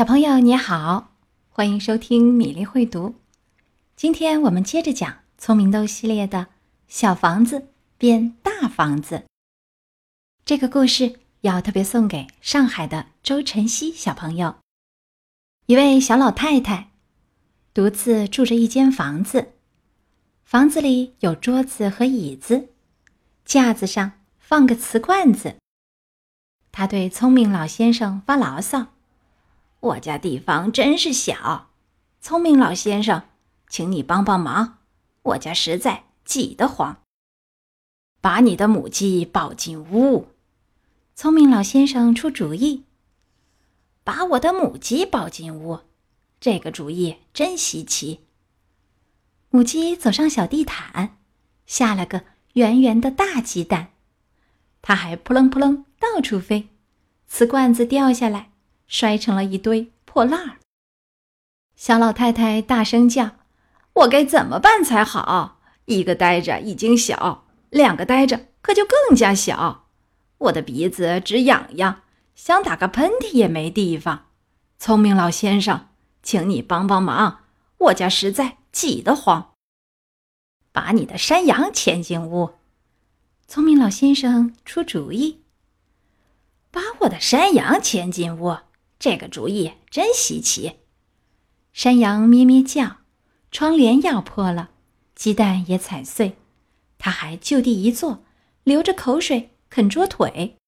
小朋友你好，欢迎收听米粒会读。今天我们接着讲《聪明豆》系列的《小房子变大房子》这个故事，要特别送给上海的周晨曦小朋友。一位小老太太独自住着一间房子，房子里有桌子和椅子，架子上放个瓷罐子。她对聪明老先生发牢骚。我家地方真是小，聪明老先生，请你帮帮忙，我家实在挤得慌。把你的母鸡抱进屋。聪明老先生出主意，把我的母鸡抱进屋，这个主意真稀奇。母鸡走上小地毯，下了个圆圆的大鸡蛋，它还扑棱扑棱到处飞，瓷罐子掉下来。摔成了一堆破烂儿。小老太太大声叫：“我该怎么办才好？一个呆着已经小，两个呆着可就更加小。我的鼻子直痒痒，想打个喷嚏也没地方。聪明老先生，请你帮帮忙，我家实在挤得慌。把你的山羊牵进屋。”聪明老先生出主意：“把我的山羊牵进屋。”这个主意真稀奇，山羊咩咩叫，窗帘咬破了，鸡蛋也踩碎，它还就地一坐，流着口水啃桌腿。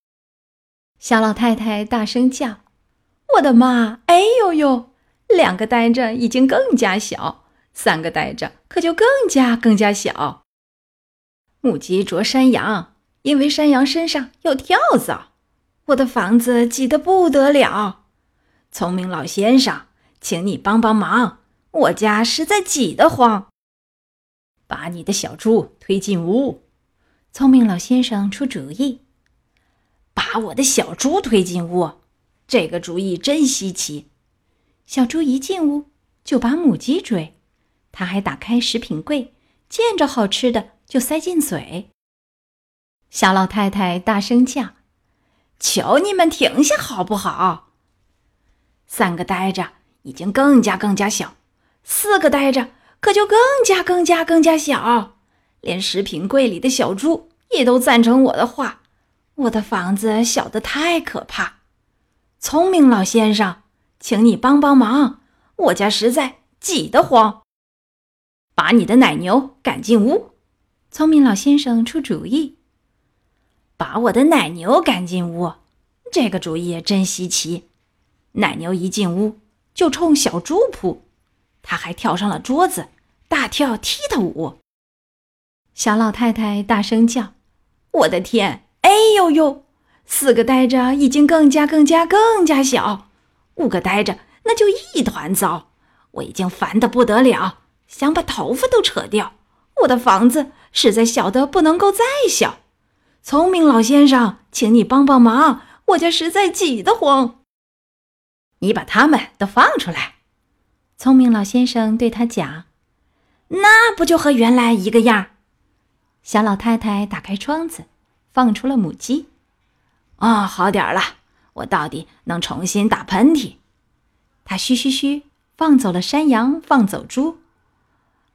小老太太大声叫：“我的妈！哎呦呦！两个呆着已经更加小，三个呆着可就更加更加小。”母鸡啄山羊，因为山羊身上有跳蚤，我的房子挤得不得了。聪明老先生，请你帮帮忙，我家实在挤得慌。把你的小猪推进屋。聪明老先生出主意，把我的小猪推进屋。这个主意真稀奇。小猪一进屋就把母鸡追，他还打开食品柜，见着好吃的就塞进嘴。小老太太大声叫：“求你们停下好不好？”三个呆着已经更加更加小，四个呆着可就更加更加更加小，连食品柜里的小猪也都赞成我的话。我的房子小得太可怕，聪明老先生，请你帮帮忙，我家实在挤得慌。把你的奶牛赶进屋。聪明老先生出主意，把我的奶牛赶进屋，这个主意真稀奇。奶牛一进屋就冲小猪扑，它还跳上了桌子，大跳踢踏舞。小老太太大声叫：“我的天！哎呦呦！四个呆着已经更加更加更加小，五个呆着那就一团糟。我已经烦得不得了，想把头发都扯掉。我的房子实在小得不能够再小。聪明老先生，请你帮帮忙，我家实在挤得慌。”你把他们都放出来，聪明老先生对他讲：“那不就和原来一个样？”小老太太打开窗子，放出了母鸡。哦，好点儿了，我到底能重新打喷嚏。他嘘嘘嘘，放走了山羊，放走猪。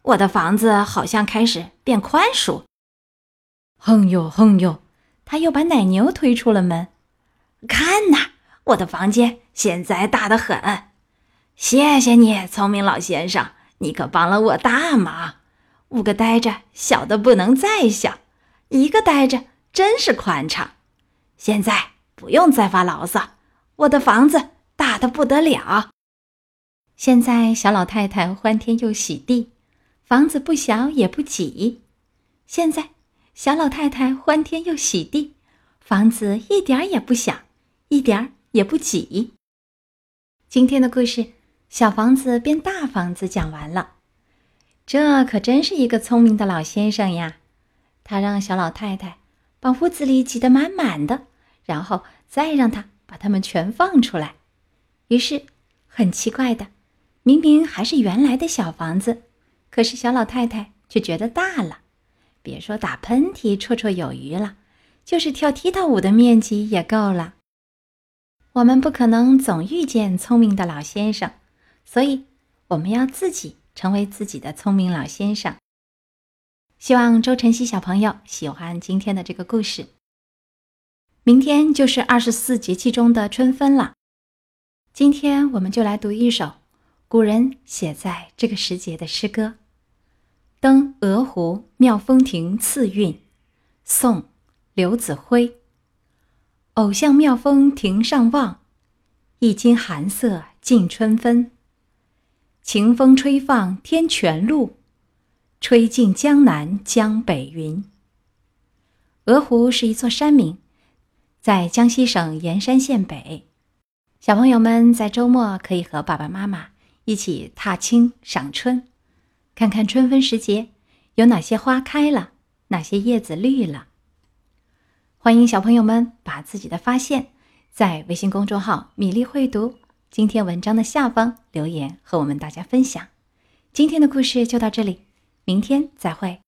我的房子好像开始变宽恕。哼哟哼哟，他又把奶牛推出了门。看呐！我的房间现在大得很，谢谢你，聪明老先生，你可帮了我大忙。五个呆着小的不能再小，一个呆着真是宽敞。现在不用再发牢骚，我的房子大的不得了。现在小老太太欢天又喜地，房子不小也不挤。现在小老太太欢天又喜地，房子一点也不小，一点儿。也不挤。今天的故事《小房子变大房子》讲完了，这可真是一个聪明的老先生呀！他让小老太太把屋子里挤得满满的，然后再让他把它们全放出来。于是，很奇怪的，明明还是原来的小房子，可是小老太太却觉得大了。别说打喷嚏绰绰有余了，就是跳踢踏舞的面积也够了。我们不可能总遇见聪明的老先生，所以我们要自己成为自己的聪明老先生。希望周晨曦小朋友喜欢今天的这个故事。明天就是二十四节气中的春分了，今天我们就来读一首古人写在这个时节的诗歌《登鹅湖妙峰亭次韵》，宋·刘子辉。偶像妙峰亭上望，一襟寒色近春分。晴风吹放天泉路，吹尽江南江北云。鹅湖是一座山名，在江西省盐山县北。小朋友们在周末可以和爸爸妈妈一起踏青赏春，看看春分时节有哪些花开了，哪些叶子绿了。欢迎小朋友们把自己的发现，在微信公众号“米粒会读”今天文章的下方留言，和我们大家分享。今天的故事就到这里，明天再会。